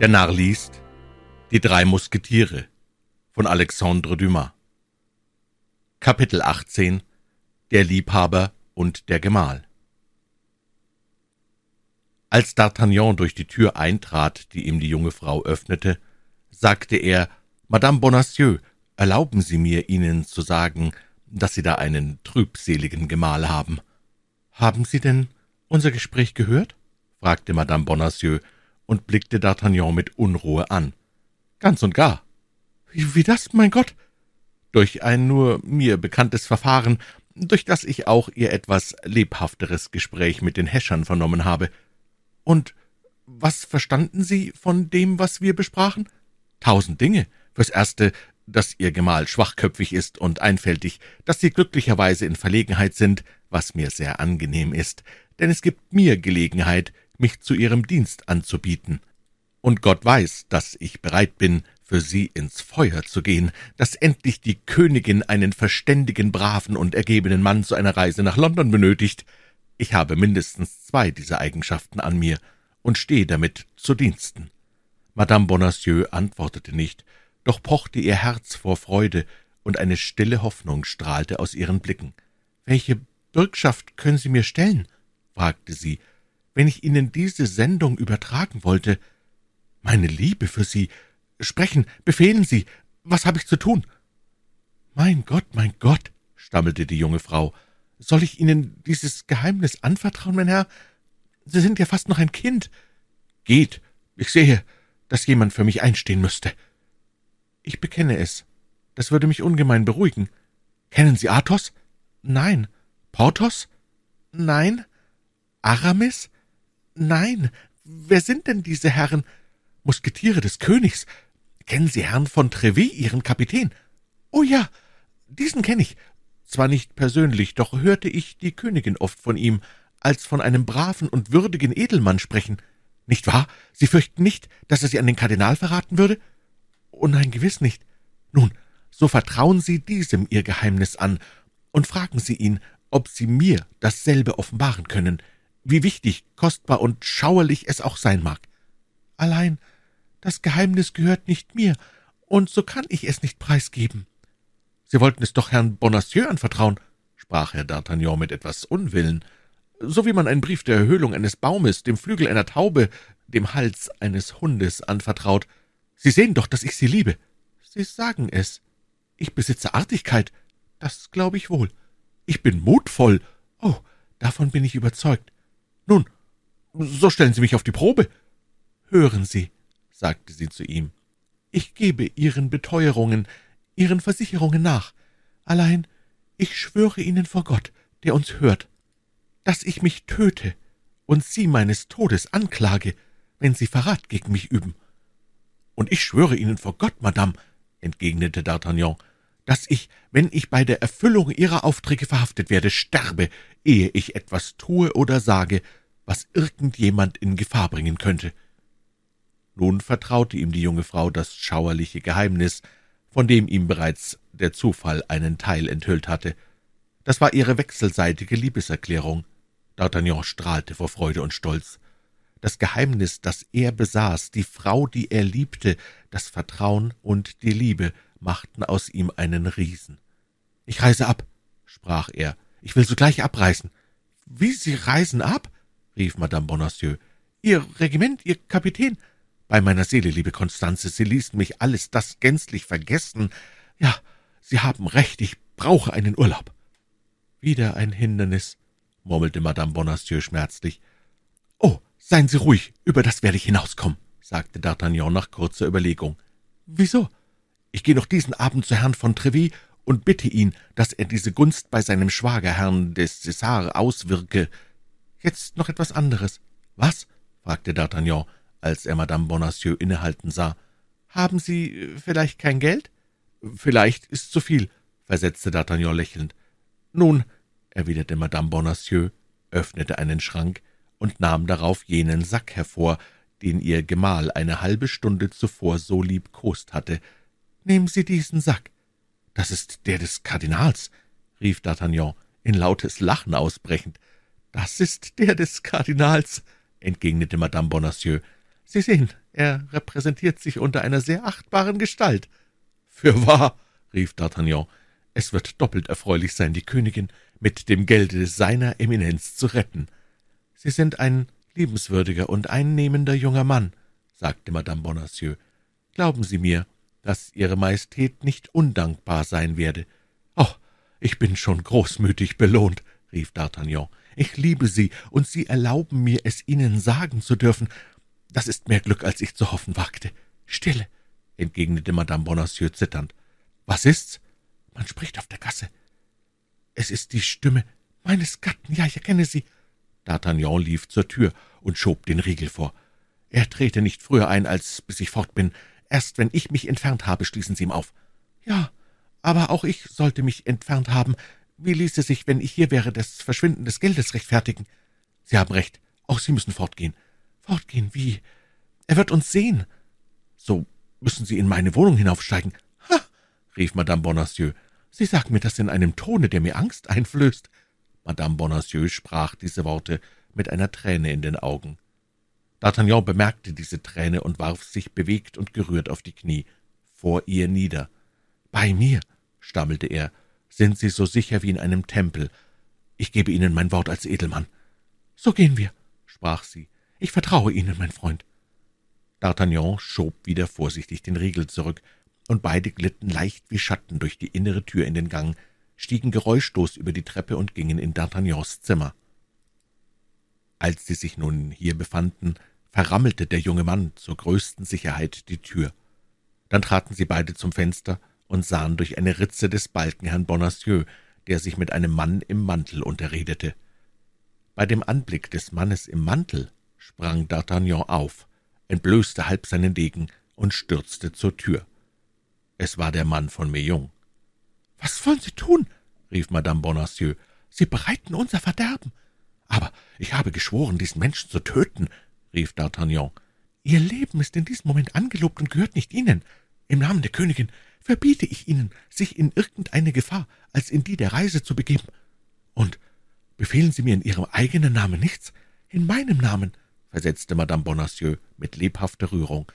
Der Narr liest Die drei Musketiere von Alexandre Dumas Kapitel 18 Der Liebhaber und der Gemahl Als D'Artagnan durch die Tür eintrat, die ihm die junge Frau öffnete, sagte er, »Madame Bonacieux, erlauben Sie mir, Ihnen zu sagen, dass Sie da einen trübseligen Gemahl haben.« »Haben Sie denn unser Gespräch gehört?« fragte Madame Bonacieux und blickte D'Artagnan mit Unruhe an. »Ganz und gar.« »Wie, wie das, mein Gott?« »Durch ein nur mir bekanntes Verfahren, durch das ich auch Ihr etwas lebhafteres Gespräch mit den Häschern vernommen habe.« »Und was verstanden Sie von dem, was wir besprachen?« »Tausend Dinge. Fürs Erste, dass Ihr Gemahl schwachköpfig ist und einfältig, dass Sie glücklicherweise in Verlegenheit sind, was mir sehr angenehm ist, denn es gibt mir Gelegenheit, mich zu Ihrem Dienst anzubieten. Und Gott weiß, dass ich bereit bin, für Sie ins Feuer zu gehen, dass endlich die Königin einen verständigen, braven und ergebenen Mann zu einer Reise nach London benötigt. Ich habe mindestens zwei dieser Eigenschaften an mir und stehe damit zu Diensten. Madame Bonacieux antwortete nicht, doch pochte ihr Herz vor Freude, und eine stille Hoffnung strahlte aus ihren Blicken. »Welche Bürgschaft können Sie mir stellen?« fragte sie, wenn ich Ihnen diese Sendung übertragen wollte. Meine Liebe für Sie. Sprechen, befehlen Sie. Was habe ich zu tun? Mein Gott, mein Gott, stammelte die junge Frau. Soll ich Ihnen dieses Geheimnis anvertrauen, mein Herr? Sie sind ja fast noch ein Kind. Geht. Ich sehe, dass jemand für mich einstehen müsste. Ich bekenne es. Das würde mich ungemein beruhigen. Kennen Sie Athos? Nein. Porthos? Nein. Aramis? Nein, wer sind denn diese Herren? Musketiere des Königs. Kennen Sie Herrn von Treville, Ihren Kapitän? Oh ja, diesen kenne ich. Zwar nicht persönlich, doch hörte ich die Königin oft von ihm, als von einem braven und würdigen Edelmann sprechen. Nicht wahr? Sie fürchten nicht, dass er Sie an den Kardinal verraten würde? Oh nein, gewiss nicht. Nun, so vertrauen Sie diesem Ihr Geheimnis an und fragen Sie ihn, ob Sie mir dasselbe offenbaren können wie wichtig, kostbar und schauerlich es auch sein mag. Allein das Geheimnis gehört nicht mir, und so kann ich es nicht preisgeben. Sie wollten es doch Herrn Bonacieux anvertrauen, sprach Herr D'Artagnan mit etwas Unwillen, so wie man einen Brief der Erhöhlung eines Baumes, dem Flügel einer Taube, dem Hals eines Hundes anvertraut. Sie sehen doch, dass ich Sie liebe. Sie sagen es. Ich besitze Artigkeit, das glaube ich wohl. Ich bin mutvoll. Oh, davon bin ich überzeugt. Nun, so stellen Sie mich auf die Probe. Hören Sie, sagte sie zu ihm, ich gebe Ihren Beteuerungen, Ihren Versicherungen nach. Allein, ich schwöre Ihnen vor Gott, der uns hört, dass ich mich töte und Sie meines Todes anklage, wenn Sie Verrat gegen mich üben. Und ich schwöre Ihnen vor Gott, Madame, entgegnete D'Artagnan, dass ich, wenn ich bei der Erfüllung Ihrer Aufträge verhaftet werde, sterbe, ehe ich etwas tue oder sage, was irgendjemand in Gefahr bringen könnte. Nun vertraute ihm die junge Frau das schauerliche Geheimnis, von dem ihm bereits der Zufall einen Teil enthüllt hatte. Das war ihre wechselseitige Liebeserklärung. D'Artagnan strahlte vor Freude und Stolz. Das Geheimnis, das er besaß, die Frau, die er liebte, das Vertrauen und die Liebe machten aus ihm einen Riesen. »Ich reise ab«, sprach er, »ich will sogleich abreisen.« »Wie, Sie reisen ab?« Rief Madame Bonacieux. »Ihr Regiment, Ihr Kapitän?« »Bei meiner Seele, liebe Konstanze, Sie ließen mich alles das gänzlich vergessen. Ja, Sie haben recht, ich brauche einen Urlaub.« »Wieder ein Hindernis«, murmelte Madame Bonacieux schmerzlich. »Oh, seien Sie ruhig, über das werde ich hinauskommen«, sagte D'Artagnan nach kurzer Überlegung. »Wieso? Ich gehe noch diesen Abend zu Herrn von Treville und bitte ihn, dass er diese Gunst bei seinem Schwagerherrn des César auswirke. Jetzt noch etwas anderes. Was? fragte D'Artagnan, als er Madame Bonacieux innehalten sah. Haben Sie äh, vielleicht kein Geld? Vielleicht ist zu viel, versetzte D'Artagnan lächelnd. Nun, erwiderte Madame Bonacieux, öffnete einen Schrank und nahm darauf jenen Sack hervor, den ihr Gemahl eine halbe Stunde zuvor so liebkost hatte. Nehmen Sie diesen Sack. Das ist der des Kardinals, rief D'Artagnan, in lautes Lachen ausbrechend. »Das ist der des Kardinals«, entgegnete Madame Bonacieux. Sie sehen, er repräsentiert sich unter einer sehr achtbaren Gestalt.« »Fürwahr«, rief D'Artagnan, »es wird doppelt erfreulich sein, die Königin mit dem Gelde seiner Eminenz zu retten. Sie sind ein liebenswürdiger und einnehmender junger Mann«, sagte Madame Bonacieux. »Glauben Sie mir, dass Ihre Majestät nicht undankbar sein werde.« »Oh, ich bin schon großmütig belohnt«, rief D'Artagnan. »Ich liebe Sie, und Sie erlauben mir, es Ihnen sagen zu dürfen. Das ist mehr Glück, als ich zu hoffen wagte. Stille«, entgegnete Madame Bonacieux zitternd. »Was ist's? Man spricht auf der Gasse. Es ist die Stimme meines Gatten, ja, ich erkenne sie.« D'Artagnan lief zur Tür und schob den Riegel vor. »Er trete nicht früher ein, als bis ich fort bin. Erst wenn ich mich entfernt habe, schließen Sie ihm auf.« »Ja, aber auch ich sollte mich entfernt haben. Wie ließe sich, wenn ich hier wäre, das Verschwinden des Geldes rechtfertigen?« »Sie haben recht. Auch Sie müssen fortgehen.« »Fortgehen? Wie? Er wird uns sehen.« »So müssen Sie in meine Wohnung hinaufsteigen.« »Ha!« rief Madame Bonacieux. »Sie sagen mir das in einem Tone, der mir Angst einflößt.« Madame Bonacieux sprach diese Worte mit einer Träne in den Augen. D'Artagnan bemerkte diese Träne und warf sich bewegt und gerührt auf die Knie vor ihr nieder. »Bei mir«, stammelte er, »sind Sie so sicher wie in einem Tempel. Ich gebe Ihnen mein Wort als Edelmann.« »So gehen wir«, sprach sie. »Ich vertraue Ihnen, mein Freund.« D'Artagnan schob wieder vorsichtig den Riegel zurück, und beide glitten leicht wie Schatten durch die innere Tür in den Gang, stiegen geräuschlos über die Treppe und gingen in D'Artagnans Zimmer. Als sie sich nun hier befanden, verrammelte der junge Mann zur größten Sicherheit die Tür. Dann traten sie beide zum Fenster und sahen durch eine Ritze des Balken Herrn Bonacieux, der sich mit einem Mann im Mantel unterredete. Bei dem Anblick des Mannes im Mantel sprang D'Artagnan auf, entblößte halb seinen Degen und stürzte zur Tür. Es war der Mann von Meillon. »Was wollen Sie tun?« rief Madame Bonacieux. »Sie bereiten unser Verderben.« »Aber ich habe geschworen, diesen Menschen zu töten«, rief D'Artagnan. »Ihr Leben ist in diesem Moment angelobt und gehört nicht Ihnen. Im Namen der Königin verbiete ich Ihnen, sich in irgendeine Gefahr als in die der Reise zu begeben. Und befehlen Sie mir in Ihrem eigenen Namen nichts? In meinem Namen«, versetzte Madame Bonacieux mit lebhafter Rührung.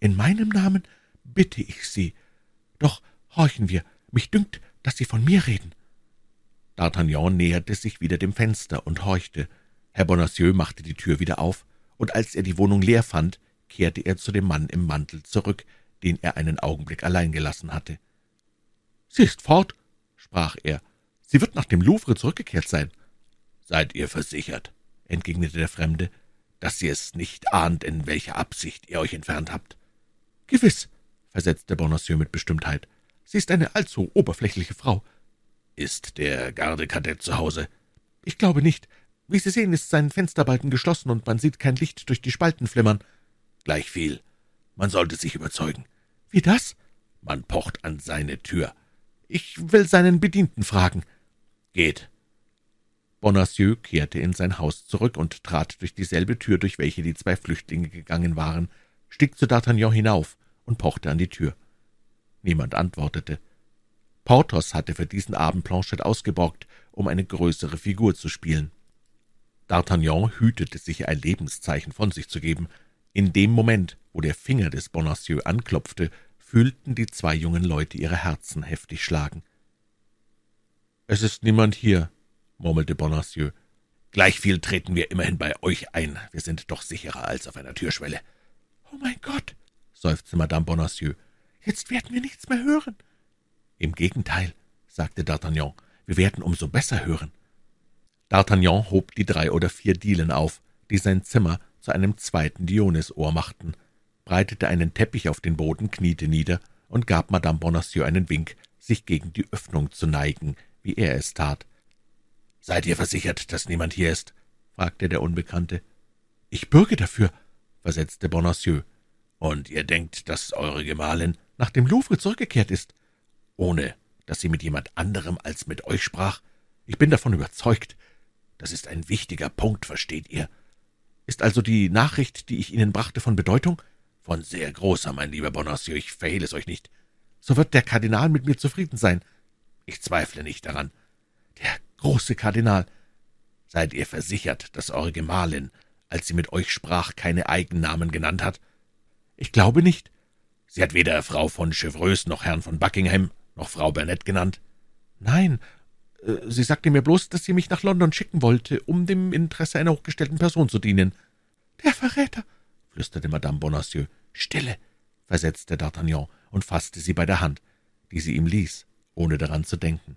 »In meinem Namen bitte ich Sie, doch horchen wir, mich dünkt, dass Sie von mir reden.« D'Artagnan näherte sich wieder dem Fenster und horchte. Herr Bonacieux machte die Tür wieder auf, und als er die Wohnung leer fand, kehrte er zu dem Mann im Mantel zurück, den er einen Augenblick allein gelassen hatte. »Sie ist fort«, sprach er. »Sie wird nach dem Louvre zurückgekehrt sein.« »Seid ihr versichert«, entgegnete der Fremde, »dass ihr es nicht ahnt, in welcher Absicht ihr euch entfernt habt?« »Gewiss«, versetzte Bonacieux mit Bestimmtheit. »Sie ist eine allzu oberflächliche Frau.« »Ist der Gardekadett zu Hause?« »Ich glaube nicht. Wie Sie sehen, ist sein Fensterbalken geschlossen, und man sieht kein Licht durch die Spalten flimmern.« »Gleichviel. Man sollte sich überzeugen.« »Wie das?« »Man pocht an seine Tür.« »Ich will seinen Bedienten fragen.« »Geht.« Bonacieux kehrte in sein Haus zurück und trat durch dieselbe Tür, durch welche die zwei Flüchtlinge gegangen waren, stieg zu D'Artagnan hinauf und pochte an die Tür. Niemand antwortete. Porthos hatte für diesen Abend Planchet ausgeborgt, um eine größere Figur zu spielen. D'Artagnan hütete sich, ein Lebenszeichen von sich zu geben. In dem Moment, wo der Finger des Bonacieux anklopfte, fühlten die zwei jungen Leute ihre Herzen heftig schlagen. »Es ist niemand hier«, murmelte Bonacieux. »Gleichviel treten wir immerhin bei euch ein. Wir sind doch sicherer als auf einer Türschwelle.« »Oh mein Gott«, seufzte Madame Bonacieux, »jetzt werden wir nichts mehr hören.« »Im Gegenteil«, sagte D'Artagnan, »wir werden umso besser hören.« D'Artagnan hob die drei oder vier Dielen auf, die sein Zimmer zu einem zweiten Dionysohr machten, breitete einen Teppich auf den Boden, kniete nieder und gab Madame Bonacieux einen Wink, sich gegen die Öffnung zu neigen, wie er es tat. »Seid ihr versichert, dass niemand hier ist?« fragte der Unbekannte. »Ich bürge dafür«, versetzte Bonacieux. »Und ihr denkt, dass eure Gemahlin nach dem Louvre zurückgekehrt ist, ohne dass sie mit jemand anderem als mit euch sprach? Ich bin davon überzeugt. Das ist ein wichtiger Punkt, versteht ihr? Ist also die Nachricht, die ich Ihnen brachte, von Bedeutung? Von sehr großer, mein lieber Bonacieux, ich verhehle es euch nicht. So wird der Kardinal mit mir zufrieden sein. Ich zweifle nicht daran. Der große Kardinal. Seid ihr versichert, dass eure Gemahlin als sie mit euch sprach, keine Eigennamen genannt hat? Ich glaube nicht. Sie hat weder Frau von Chevreuse noch Herrn von Buckingham noch Frau Burnett genannt? Nein, äh, sie sagte mir bloß, dass sie mich nach London schicken wollte, um dem Interesse einer hochgestellten Person zu dienen. Der Verräter, flüsterte Madame Bonacieux. Stille, versetzte D'Artagnan und fasste sie bei der Hand, die sie ihm ließ, ohne daran zu denken.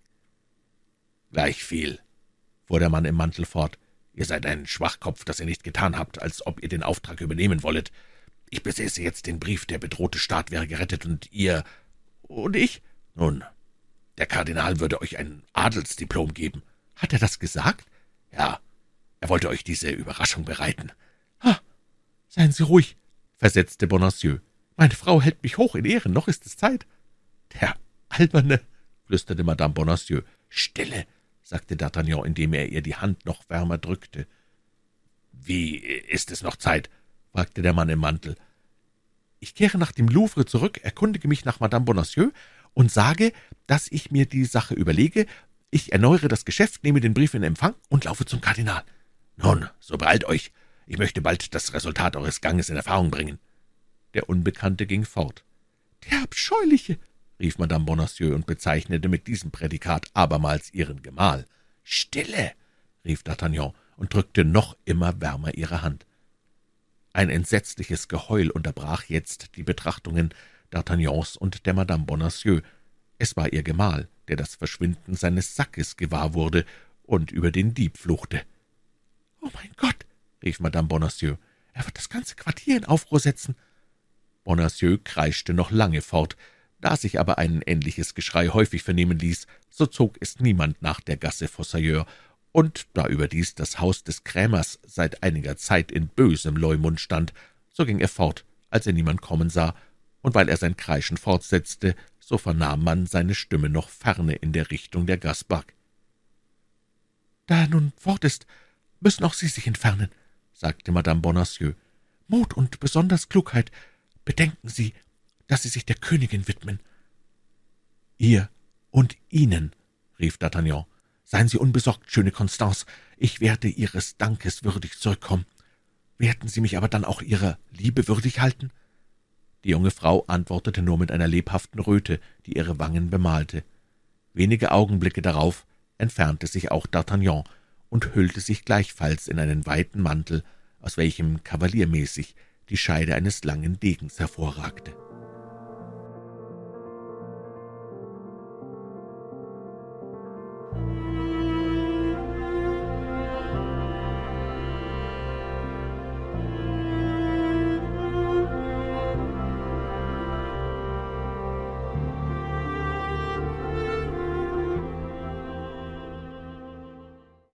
Gleichviel, fuhr der Mann im Mantel fort, ihr seid ein Schwachkopf, dass ihr nicht getan habt, als ob ihr den Auftrag übernehmen wollet. Ich besäße jetzt den Brief, der bedrohte Staat wäre gerettet, und ihr und ich? Nun, der Kardinal würde euch ein Adelsdiplom geben. Hat er das gesagt? Ja, er wollte euch diese Überraschung bereiten. Seien Sie ruhig, versetzte Bonacieux. Meine Frau hält mich hoch in Ehren, noch ist es Zeit. Der Alberne, flüsterte Madame Bonacieux. Stille, sagte D'Artagnan, indem er ihr die Hand noch wärmer drückte. Wie ist es noch Zeit? fragte der Mann im Mantel. Ich kehre nach dem Louvre zurück, erkundige mich nach Madame Bonacieux und sage, dass ich mir die Sache überlege, ich erneuere das Geschäft, nehme den Brief in Empfang und laufe zum Kardinal. Nun, so beeilt euch. Ich möchte bald das Resultat eures Ganges in Erfahrung bringen. Der Unbekannte ging fort. Der Abscheuliche, rief Madame Bonacieux und bezeichnete mit diesem Prädikat abermals ihren Gemahl. Stille, rief D'Artagnan und drückte noch immer wärmer ihre Hand. Ein entsetzliches Geheul unterbrach jetzt die Betrachtungen D'Artagnans und der Madame Bonacieux. Es war ihr Gemahl, der das Verschwinden seines Sackes gewahr wurde und über den Dieb fluchte. »Oh mein Gott«, rief Madame Bonacieux, »er wird das ganze Quartier in Aufruhr setzen.« Bonacieux kreischte noch lange fort, da sich aber ein ähnliches Geschrei häufig vernehmen ließ, so zog es niemand nach der Gasse Fossoyeur, und da überdies das Haus des Krämers seit einiger Zeit in bösem Leumund stand, so ging er fort, als er niemand kommen sah, und weil er sein Kreischen fortsetzte, so vernahm man seine Stimme noch ferne in der Richtung der Gasbark. »Da er nun fort ist, müssen auch Sie sich entfernen«, sagte Madame Bonacieux. »Mut und besonders Klugheit. Bedenken Sie, dass Sie sich der Königin widmen.« »Ihr und Ihnen«, rief D'Artagnan. »Seien Sie unbesorgt, schöne Constance, ich werde Ihres Dankes würdig zurückkommen. Werden Sie mich aber dann auch Ihrer Liebe würdig halten?« Die junge Frau antwortete nur mit einer lebhaften Röte, die ihre Wangen bemalte. Wenige Augenblicke darauf entfernte sich auch D'Artagnan und hüllte sich gleichfalls in einen weiten Mantel, aus welchem kavaliermäßig die Scheide eines langen Degens hervorragte.